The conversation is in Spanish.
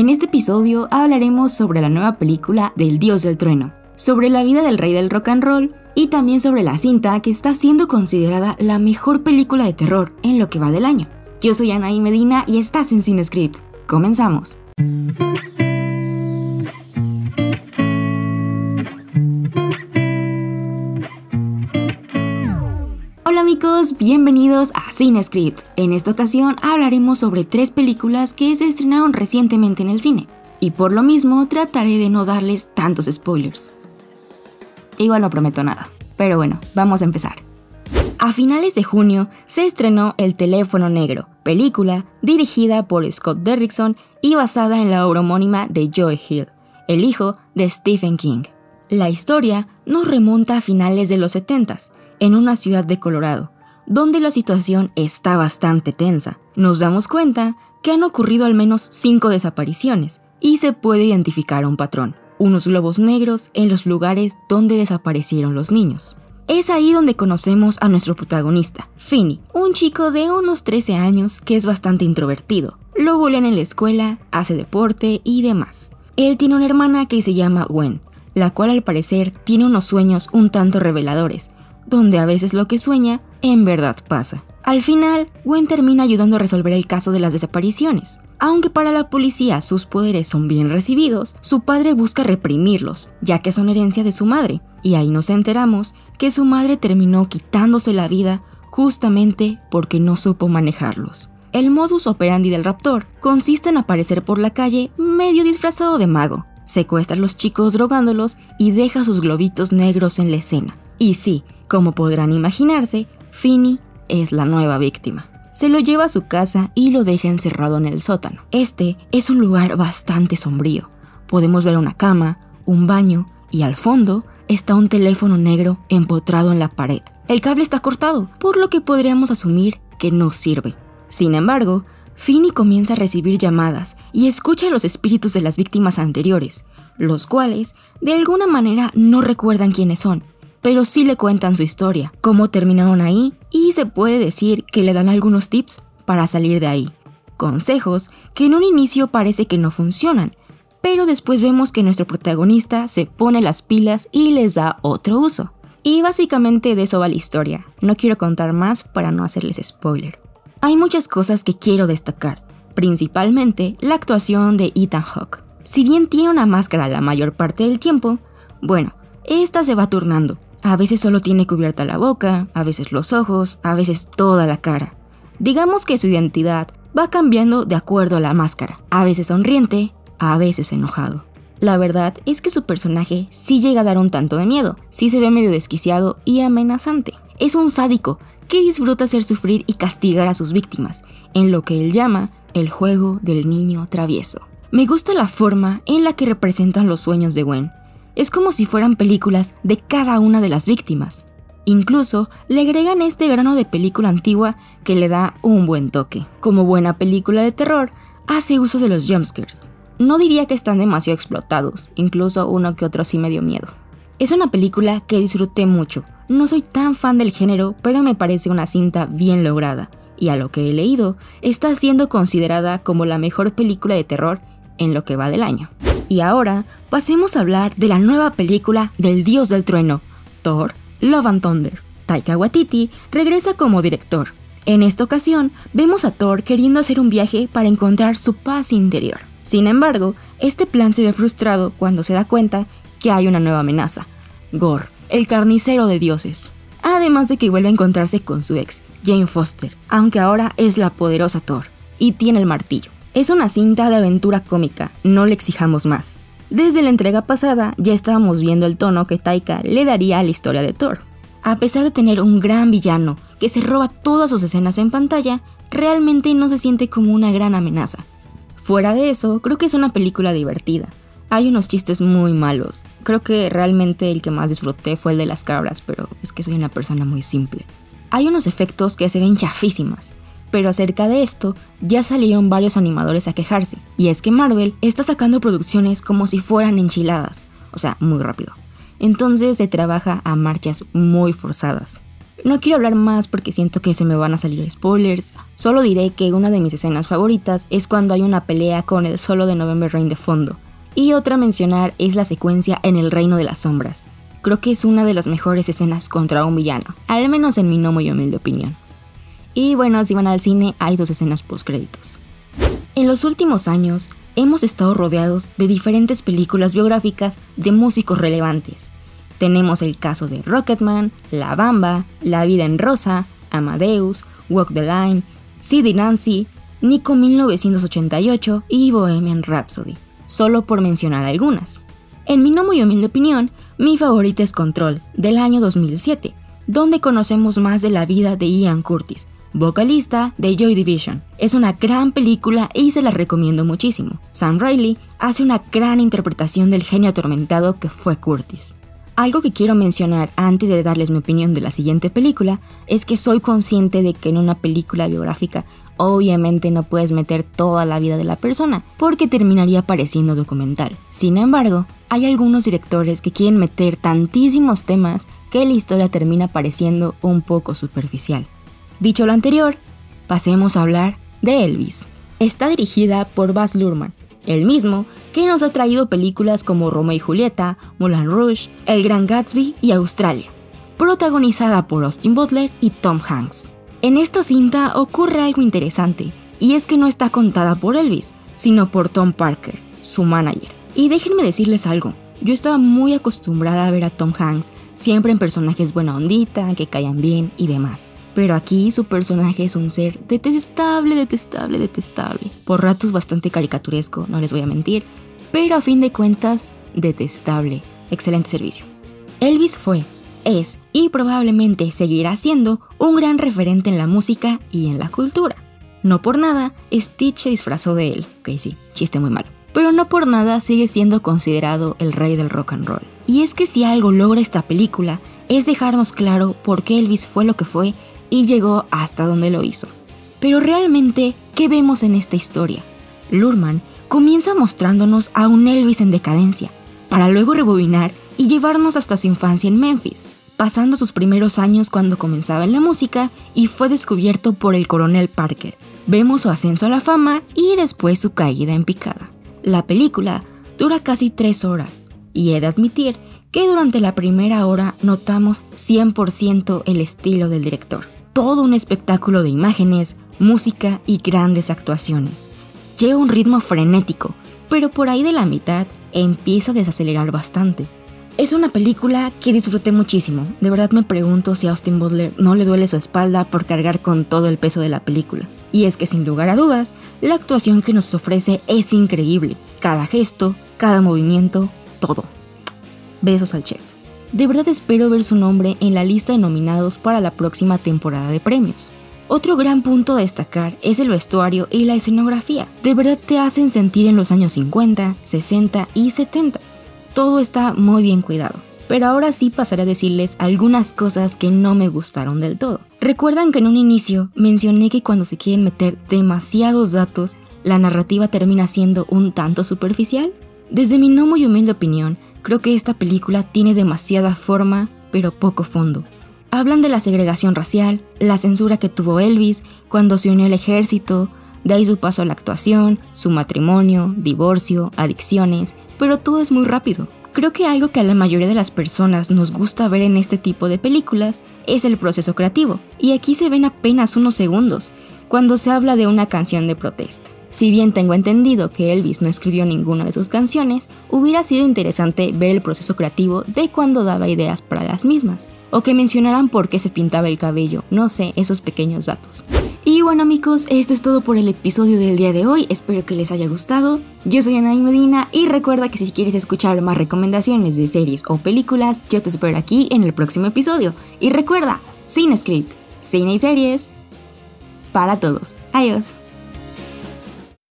En este episodio hablaremos sobre la nueva película del Dios del Trueno, sobre la vida del rey del rock and roll y también sobre la cinta que está siendo considerada la mejor película de terror en lo que va del año. Yo soy Anaí Medina y estás en CineScript. Comenzamos. Bienvenidos a CineScript. En esta ocasión hablaremos sobre tres películas que se estrenaron recientemente en el cine, y por lo mismo trataré de no darles tantos spoilers. Igual no prometo nada, pero bueno, vamos a empezar. A finales de junio se estrenó El teléfono negro, película dirigida por Scott Derrickson y basada en la obra homónima de Joe Hill, el hijo de Stephen King. La historia nos remonta a finales de los 70 en una ciudad de Colorado, donde la situación está bastante tensa. Nos damos cuenta que han ocurrido al menos cinco desapariciones y se puede identificar un patrón unos globos negros en los lugares donde desaparecieron los niños. Es ahí donde conocemos a nuestro protagonista, Finny, un chico de unos 13 años que es bastante introvertido. Lo bullean en la escuela, hace deporte y demás. Él tiene una hermana que se llama Gwen, la cual al parecer tiene unos sueños un tanto reveladores, donde a veces lo que sueña en verdad pasa. Al final, Gwen termina ayudando a resolver el caso de las desapariciones. Aunque para la policía sus poderes son bien recibidos, su padre busca reprimirlos, ya que son herencia de su madre, y ahí nos enteramos que su madre terminó quitándose la vida justamente porque no supo manejarlos. El modus operandi del raptor consiste en aparecer por la calle medio disfrazado de mago, secuestra a los chicos drogándolos y deja sus globitos negros en la escena. Y sí, como podrán imaginarse, Finny es la nueva víctima se lo lleva a su casa y lo deja encerrado en el sótano. Este es un lugar bastante sombrío. Podemos ver una cama, un baño y al fondo está un teléfono negro empotrado en la pared. El cable está cortado, por lo que podríamos asumir que no sirve. Sin embargo, Finny comienza a recibir llamadas y escucha a los espíritus de las víctimas anteriores, los cuales de alguna manera no recuerdan quiénes son, pero sí le cuentan su historia, cómo terminaron ahí y se puede decir que le dan algunos tips para salir de ahí. Consejos que en un inicio parece que no funcionan, pero después vemos que nuestro protagonista se pone las pilas y les da otro uso. Y básicamente de eso va la historia. No quiero contar más para no hacerles spoiler. Hay muchas cosas que quiero destacar, principalmente la actuación de Ethan Hawke. Si bien tiene una máscara la mayor parte del tiempo, bueno, esta se va turnando a veces solo tiene cubierta la boca, a veces los ojos, a veces toda la cara. Digamos que su identidad va cambiando de acuerdo a la máscara, a veces sonriente, a veces enojado. La verdad es que su personaje sí llega a dar un tanto de miedo, sí se ve medio desquiciado y amenazante. Es un sádico que disfruta hacer sufrir y castigar a sus víctimas, en lo que él llama el juego del niño travieso. Me gusta la forma en la que representan los sueños de Gwen, es como si fueran películas de cada una de las víctimas. Incluso le agregan este grano de película antigua que le da un buen toque. Como buena película de terror, hace uso de los jumpscares. No diría que están demasiado explotados, incluso uno que otro sí me dio miedo. Es una película que disfruté mucho. No soy tan fan del género, pero me parece una cinta bien lograda, y a lo que he leído, está siendo considerada como la mejor película de terror en lo que va del año. Y ahora pasemos a hablar de la nueva película del dios del trueno, Thor, Love and Thunder. Taika Waititi regresa como director. En esta ocasión, vemos a Thor queriendo hacer un viaje para encontrar su paz interior. Sin embargo, este plan se ve frustrado cuando se da cuenta que hay una nueva amenaza, Gore, el carnicero de dioses. Además de que vuelve a encontrarse con su ex, Jane Foster, aunque ahora es la poderosa Thor, y tiene el martillo. Es una cinta de aventura cómica, no le exijamos más. Desde la entrega pasada ya estábamos viendo el tono que Taika le daría a la historia de Thor. A pesar de tener un gran villano que se roba todas sus escenas en pantalla, realmente no se siente como una gran amenaza. Fuera de eso, creo que es una película divertida. Hay unos chistes muy malos. Creo que realmente el que más disfruté fue el de las cabras, pero es que soy una persona muy simple. Hay unos efectos que se ven chafísimas. Pero acerca de esto, ya salieron varios animadores a quejarse, y es que Marvel está sacando producciones como si fueran enchiladas, o sea, muy rápido. Entonces se trabaja a marchas muy forzadas. No quiero hablar más porque siento que se me van a salir spoilers, solo diré que una de mis escenas favoritas es cuando hay una pelea con el solo de November Rain de fondo, y otra a mencionar es la secuencia en el Reino de las Sombras. Creo que es una de las mejores escenas contra un villano, al menos en mi no muy humilde opinión. Y bueno, si van al cine hay dos escenas post créditos. En los últimos años hemos estado rodeados de diferentes películas biográficas de músicos relevantes. Tenemos el caso de Rocketman, La Bamba, La Vida en Rosa, Amadeus, Walk the Line, Sid Nancy, Nico 1988 y Bohemian Rhapsody, solo por mencionar algunas. En mi no muy humilde opinión, mi favorita es Control, del año 2007, donde conocemos más de la vida de Ian Curtis, vocalista de Joy Division. Es una gran película y se la recomiendo muchísimo. Sam Riley hace una gran interpretación del genio atormentado que fue Curtis. Algo que quiero mencionar antes de darles mi opinión de la siguiente película es que soy consciente de que en una película biográfica obviamente no puedes meter toda la vida de la persona porque terminaría pareciendo documental. Sin embargo, hay algunos directores que quieren meter tantísimos temas que la historia termina pareciendo un poco superficial. Dicho lo anterior, pasemos a hablar de Elvis. Está dirigida por Baz Luhrmann, el mismo que nos ha traído películas como Romeo y Julieta, Moulin Rouge, El Gran Gatsby y Australia, protagonizada por Austin Butler y Tom Hanks. En esta cinta ocurre algo interesante, y es que no está contada por Elvis, sino por Tom Parker, su manager. Y déjenme decirles algo, yo estaba muy acostumbrada a ver a Tom Hanks siempre en personajes buena ondita, que callan bien y demás. Pero aquí su personaje es un ser detestable, detestable, detestable. Por ratos bastante caricaturesco, no les voy a mentir. Pero a fin de cuentas, detestable. Excelente servicio. Elvis fue, es y probablemente seguirá siendo un gran referente en la música y en la cultura. No por nada, Stitch se disfrazó de él. Ok, sí, chiste muy malo. Pero no por nada sigue siendo considerado el rey del rock and roll. Y es que si algo logra esta película es dejarnos claro por qué Elvis fue lo que fue y llegó hasta donde lo hizo. Pero realmente, ¿qué vemos en esta historia? Lurman comienza mostrándonos a un Elvis en decadencia, para luego rebobinar y llevarnos hasta su infancia en Memphis, pasando sus primeros años cuando comenzaba en la música y fue descubierto por el coronel Parker. Vemos su ascenso a la fama y después su caída en picada. La película dura casi tres horas y he de admitir que durante la primera hora notamos 100% el estilo del director todo un espectáculo de imágenes, música y grandes actuaciones. Lleva un ritmo frenético, pero por ahí de la mitad empieza a desacelerar bastante. Es una película que disfruté muchísimo. De verdad me pregunto si a Austin Butler no le duele su espalda por cargar con todo el peso de la película. Y es que sin lugar a dudas, la actuación que nos ofrece es increíble. Cada gesto, cada movimiento, todo. Besos al chef. De verdad espero ver su nombre en la lista de nominados para la próxima temporada de premios. Otro gran punto a destacar es el vestuario y la escenografía. De verdad te hacen sentir en los años 50, 60 y 70. Todo está muy bien cuidado. Pero ahora sí pasaré a decirles algunas cosas que no me gustaron del todo. ¿Recuerdan que en un inicio mencioné que cuando se quieren meter demasiados datos, la narrativa termina siendo un tanto superficial? Desde mi no muy humilde opinión, Creo que esta película tiene demasiada forma, pero poco fondo. Hablan de la segregación racial, la censura que tuvo Elvis cuando se unió al ejército, de ahí su paso a la actuación, su matrimonio, divorcio, adicciones, pero todo es muy rápido. Creo que algo que a la mayoría de las personas nos gusta ver en este tipo de películas es el proceso creativo, y aquí se ven apenas unos segundos, cuando se habla de una canción de protesta. Si bien tengo entendido que Elvis no escribió ninguna de sus canciones, hubiera sido interesante ver el proceso creativo de cuando daba ideas para las mismas, o que mencionaran por qué se pintaba el cabello, no sé, esos pequeños datos. Y bueno amigos, esto es todo por el episodio del día de hoy, espero que les haya gustado. Yo soy Anaí Medina y recuerda que si quieres escuchar más recomendaciones de series o películas, yo te espero aquí en el próximo episodio. Y recuerda, Cine Script, cine y series para todos. Adiós.